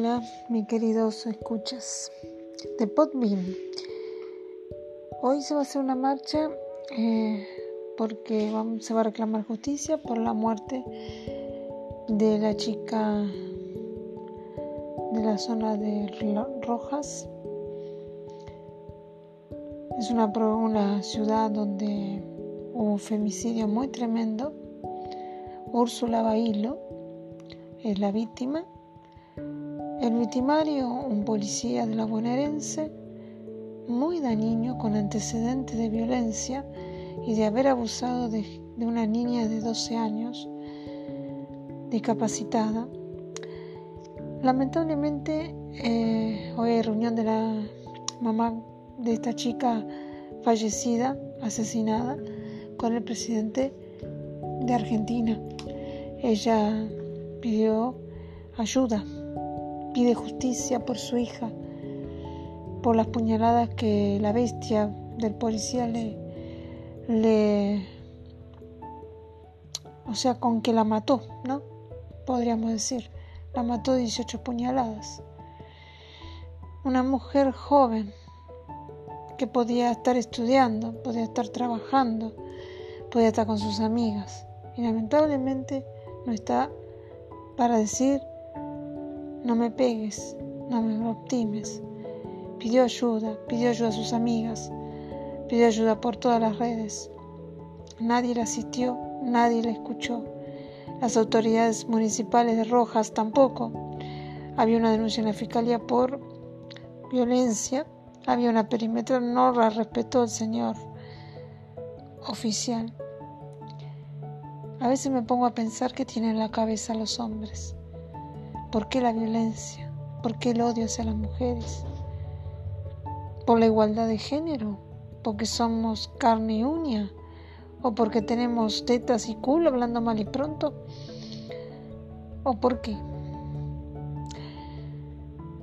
Hola, mis queridos escuchas de Podbean. Hoy se va a hacer una marcha eh, porque se va a reclamar justicia por la muerte de la chica de la zona de Rojas. Es una, una ciudad donde hubo un femicidio muy tremendo. Úrsula Bailo es la víctima el victimario, un policía de la bonaerense, muy dañino, con antecedentes de violencia y de haber abusado de, una niña de 12 años, discapacitada. Lamentablemente, eh, hoy hay reunión de la mamá de esta chica fallecida, asesinada, con el presidente de Argentina. Ella pidió ayuda pide justicia por su hija, por las puñaladas que la bestia del policía le, o sea, con que la mató, ¿no? Podríamos decir, la mató 18 puñaladas. Una mujer joven que podía estar estudiando, podía estar trabajando, podía estar con sus amigas. Y lamentablemente no está para decir no me pegues, no me optimes. Pidió ayuda, pidió ayuda a sus amigas, pidió ayuda por todas las redes. Nadie la asistió, nadie la escuchó. Las autoridades municipales de Rojas tampoco. Había una denuncia en la fiscalía por violencia, había una perímetro, no la respetó el señor oficial. A veces me pongo a pensar qué tienen en la cabeza los hombres. ¿Por qué la violencia? ¿Por qué el odio hacia las mujeres? ¿Por la igualdad de género? ¿Porque somos carne y uña? ¿O porque tenemos tetas y culo hablando mal y pronto? ¿O por qué?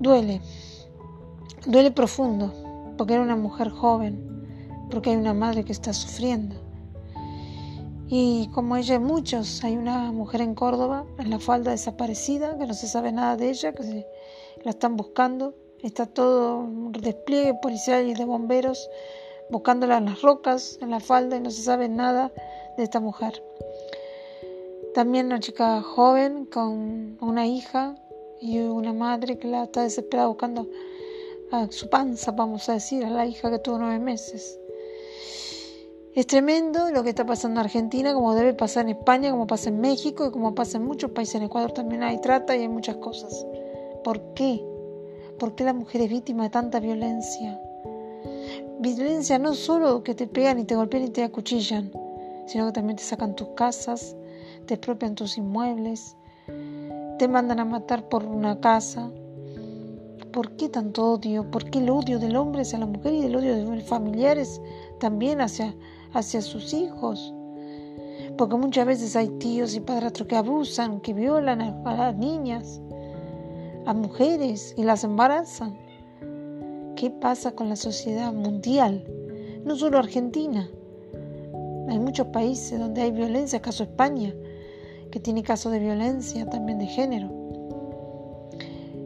Duele, duele profundo, porque era una mujer joven, porque hay una madre que está sufriendo y como ella muchos, hay una mujer en Córdoba, en la falda desaparecida, que no se sabe nada de ella, que la están buscando. Está todo un despliegue policial y de bomberos buscándola en las rocas, en la falda, y no se sabe nada de esta mujer. También una chica joven con una hija y una madre que la está desesperada buscando a su panza, vamos a decir, a la hija que tuvo nueve meses. Es tremendo lo que está pasando en Argentina, como debe pasar en España, como pasa en México y como pasa en muchos países. En Ecuador también hay trata y hay muchas cosas. ¿Por qué? ¿Por qué la mujer es víctima de tanta violencia? Violencia no solo que te pegan y te golpean y te acuchillan, sino que también te sacan tus casas, te expropian tus inmuebles, te mandan a matar por una casa. ¿Por qué tanto odio? ¿Por qué el odio del hombre hacia la mujer y el odio de los familiares también hacia hacia sus hijos. Porque muchas veces hay tíos y padrastros que abusan, que violan a, las niñas, a mujeres y las embarazan. ¿Qué pasa con la sociedad mundial? No solo Argentina. Hay muchos países donde hay violencia, caso España, que tiene casos de violencia también de género.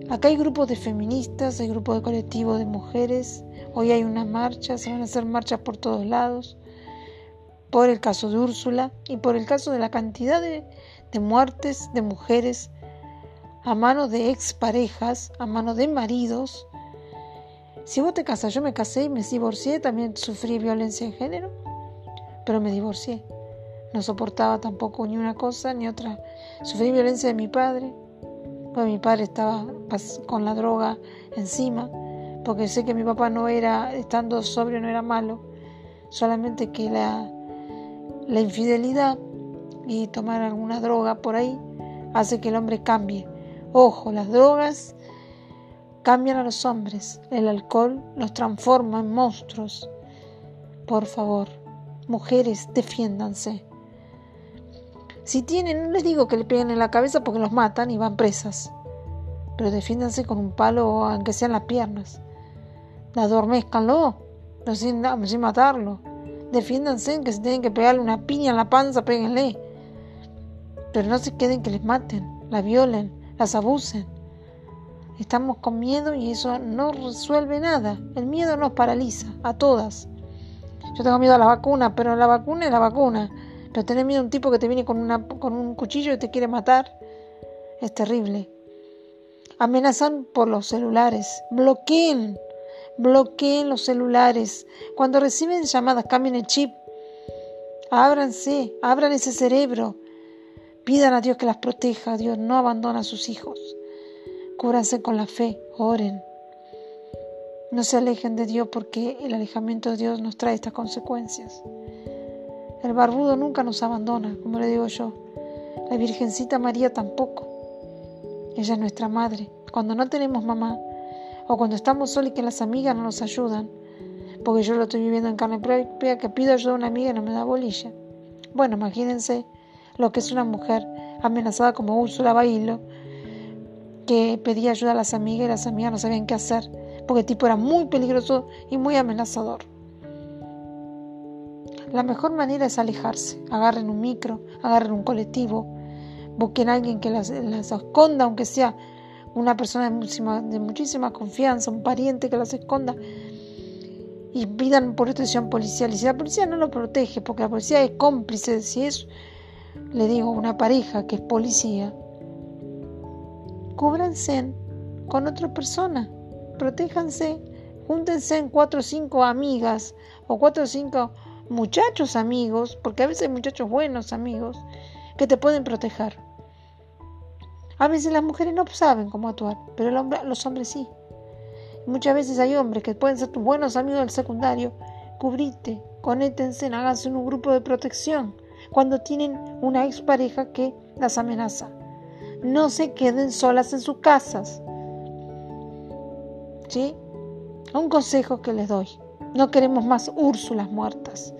Acá hay grupos de feministas, hay grupos de colectivos de mujeres. Hoy hay una marcha, se van a hacer marchas por todos lados por el caso de Úrsula y por el caso de la cantidad de, muertes de mujeres a mano de exparejas, a mano de maridos. Si vos te casas, yo me casé y me divorcié, también sufrí violencia de género, pero me divorcié. No soportaba tampoco ni una cosa ni otra. Sufrí violencia de mi padre, porque mi padre estaba con la droga encima, porque sé que mi papá no era, estando sobrio, no era malo, solamente que la, la infidelidad y tomar alguna droga por ahí hace que el hombre cambie. Ojo, las drogas cambian a los hombres. El alcohol los transforma en monstruos. Por favor, mujeres, defiéndanse. Si tienen, no les digo que le peguen en la cabeza porque los matan y van presas. Pero defiéndanse con un palo, aunque sean las piernas. Adormezcanlo, no sin, sin matarlo. Defiéndanse, que si tienen que pegarle una piña en la panza, péguenle. Pero no se queden que les maten, la violen, las abusen. Estamos con miedo y eso no resuelve nada. El miedo nos paraliza a todas. Yo tengo miedo a la vacuna, pero la vacuna es la vacuna. Pero tener miedo a un tipo que te viene con, una, con un cuchillo y te quiere matar es terrible. Amenazan por los celulares. Bloqueen. Bloqueen los celulares. Cuando reciben llamadas, cambien el chip. Ábranse, abran ese cerebro. Pidan a Dios que las proteja. Dios no abandona a sus hijos. Cúbranse con la fe. Oren. No se alejen de Dios porque el alejamiento de Dios nos trae estas consecuencias. El barbudo nunca nos abandona, como le digo yo. La Virgencita María tampoco. Ella es nuestra madre. Cuando no tenemos mamá, o cuando estamos solos y que las amigas no nos ayudan, porque yo lo estoy viviendo en carne propia, que pido ayuda a una amiga y no me da bolilla. Bueno, imagínense lo que es una mujer amenazada como Úrsula Bailo, que pedía ayuda a las amigas y las amigas no sabían qué hacer, porque el tipo era muy peligroso y muy amenazador. La mejor manera es alejarse. Agarren un micro, agarren un colectivo, busquen a alguien que las, esconda, aunque sea una persona de muchísima, de muchísima confianza, un pariente que las esconda, y pidan protección policial. Y si la policía no lo protege, porque la policía es cómplice, si es, le digo, una pareja que es policía, cúbranse con otra persona, protéjanse, júntense en cuatro o cinco amigas o cuatro o cinco muchachos amigos, porque a veces hay muchachos buenos amigos, que te pueden proteger. A veces las mujeres no saben cómo actuar, pero los hombres sí. Muchas veces hay hombres que pueden ser tus buenos amigos del secundario. Cubrite, conéctense, háganse un grupo de protección cuando tienen una expareja que las amenaza. No se queden solas en sus casas. ¿Sí? Un consejo que les doy. No queremos más Úrsulas muertas.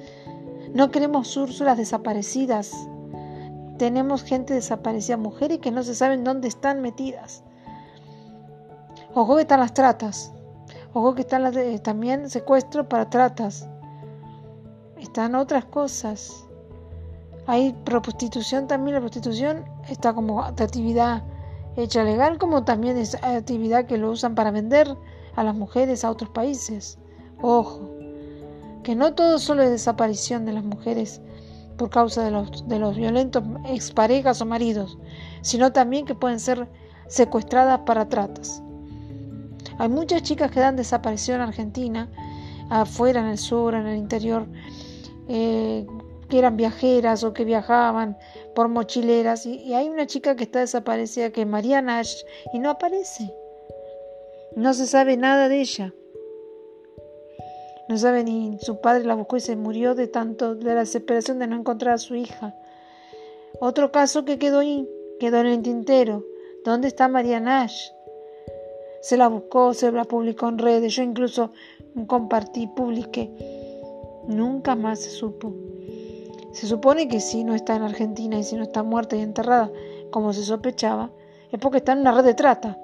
No queremos Úrsulas desaparecidas. Tenemos gente desaparecida, mujeres que no se saben dónde están metidas. Ojo que están las tratas. Ojo que están las también secuestro para tratas. Están otras cosas. Hay prostitución también. La prostitución está como actividad hecha legal, como también es actividad que lo usan para vender a las mujeres a otros países. Ojo, que no todo solo es desaparición de las mujeres por causa de los, de los violentos exparejas o maridos, sino también que pueden ser secuestradas para tratas. Hay muchas chicas que dan desaparición en Argentina, afuera, en el sur, en el interior, eh, que eran viajeras o que viajaban por mochileras. Y, y, hay una chica que está desaparecida, que es Mariana Ash, y no aparece. No se sabe nada de ella. No sabe ni su padre la buscó y se murió de tanto de la desesperación de no encontrar a su hija. Otro caso que quedó ahí, quedó en el tintero. ¿Dónde está María Nash? Se la buscó, se la publicó en redes, yo incluso compartí, publiqué. Nunca más se supo. Se supone que si no está en Argentina y si no está muerta y enterrada, como se sospechaba, es porque está en una red de trata.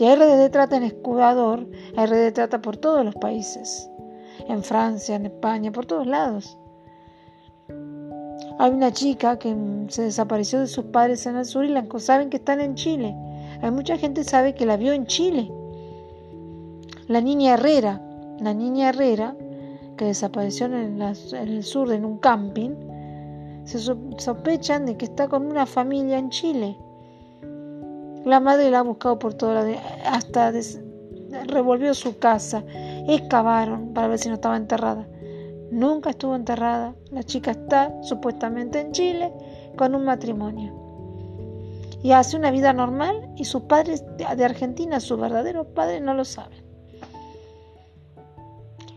Y de trata en Escudador, de trata por todos los países en Francia, en España, por todos lados. Hay una chica que se desapareció de sus padres en el sur y la saben que están en Chile. Hay mucha gente que sabe que la vio en Chile. La niña Herrera, la niña Herrera, que desapareció en, el sur en un camping, se sospechan de que está con una familia en Chile. La madre la ha buscado por toda la... hasta revolvió su casa excavaron para ver si no estaba enterrada. Nunca estuvo enterrada. La chica está supuestamente en Chile con un matrimonio. Y hace una vida normal y sus padres de Argentina, sus verdaderos padres, no lo saben.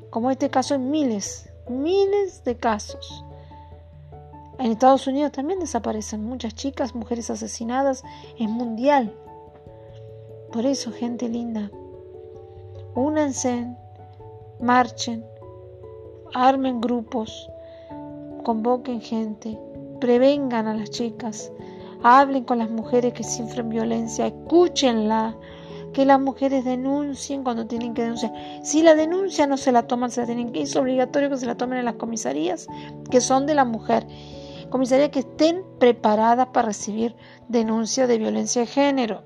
Como este caso en miles, miles de casos. En Estados Unidos también desaparecen muchas chicas, mujeres asesinadas, es mundial. Por eso, gente linda, únanse, marchen, armen grupos, convoquen gente, prevengan a las chicas, hablen con las mujeres que sufren violencia, escúchenla, que las mujeres denuncien cuando tienen que denunciar. Si la denuncia no se la toman, se la tienen que, es obligatorio que se la tomen en las comisarías que son de la mujer. Comisarías que estén preparadas para recibir denuncias de violencia de género.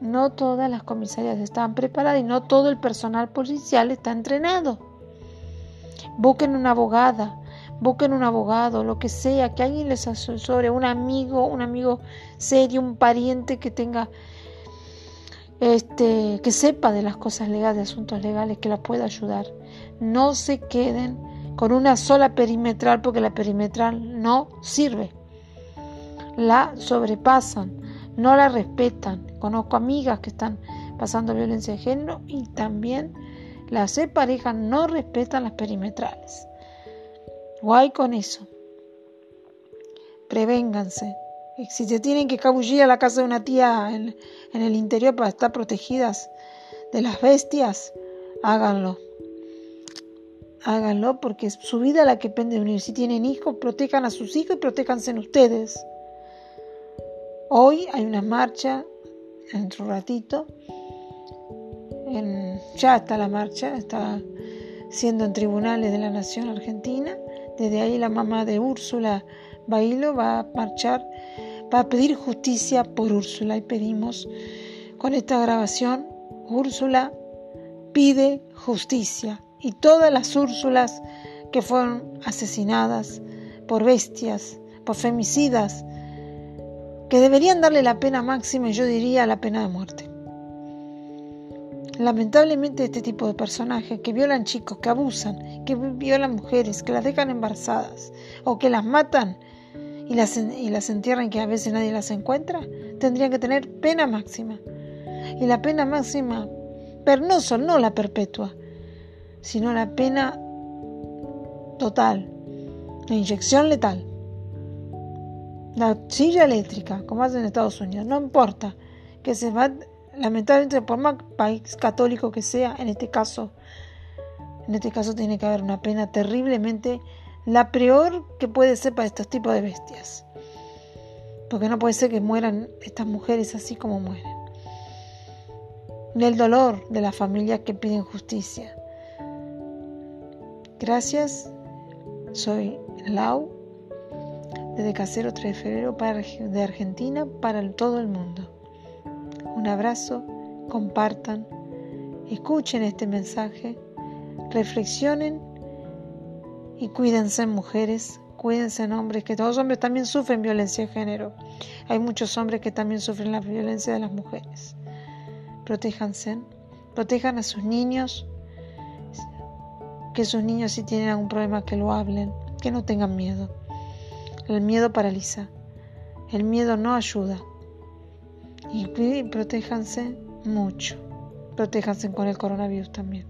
no todas las comisarías están preparadas y no todo el personal policial está entrenado. Busquen una abogada, busquen un abogado, lo que sea, que alguien les asesore, un amigo, un amigo serio, un pariente que tenga, este, que sepa de las cosas legales, de asuntos legales, que la pueda ayudar. No se queden con una sola perimetral porque la perimetral no sirve. La sobrepasan, no la respetan. Conozco amigas que están pasando violencia de género y también las parejas no respetan las perimetrales. Guay con eso. Prevénganse. Si se tienen que cabullir a la casa de una tía en, en el interior para estar protegidas de las bestias, háganlo. Háganlo porque es su vida la que depende de unir. Si tienen hijos, protejan a sus hijos y protéjanse en ustedes. Hoy hay una marcha, en un ratito, ya está la marcha, está siendo en tribunales de la Nación Argentina desde ahí la mamá de Úrsula Bailo va a marchar, va a pedir justicia por Úrsula y pedimos con esta grabación, Úrsula pide justicia y todas las Úrsulas que fueron asesinadas por bestias, por femicidas, que deberían darle la pena máxima yo diría la pena de muerte. Lamentablemente este tipo de personajes que violan chicos, que abusan, que violan mujeres, que las dejan embarazadas o que las matan y las, y las entierran que a veces nadie las encuentra, tendrían que tener pena máxima. Y la pena máxima, pero no no la perpetua, sino la pena total, la inyección letal, la silla eléctrica, como hacen en Estados Unidos, no importa, que se va lamentablemente por más país católico que sea, en este caso, en este caso tiene que haber una pena terriblemente la peor que puede ser para estos tipos de bestias. Porque no puede ser que mueran estas mujeres así como mueren. El dolor de las familias que piden justicia. Gracias, soy Lau, desde Casero 3 de Febrero de Argentina para todo el mundo un abrazo, compartan, escuchen este mensaje, reflexionen y cuídense mujeres, cuídense hombres, que todos los hombres también sufren violencia de género. Hay muchos hombres que también sufren la violencia de las mujeres. Protéjanse, protejan a sus niños, que sus niños si tienen algún problema que lo hablen, que no tengan miedo. El miedo paraliza, el miedo no ayuda y protéjanse mucho. Protéjanse con el coronavirus también.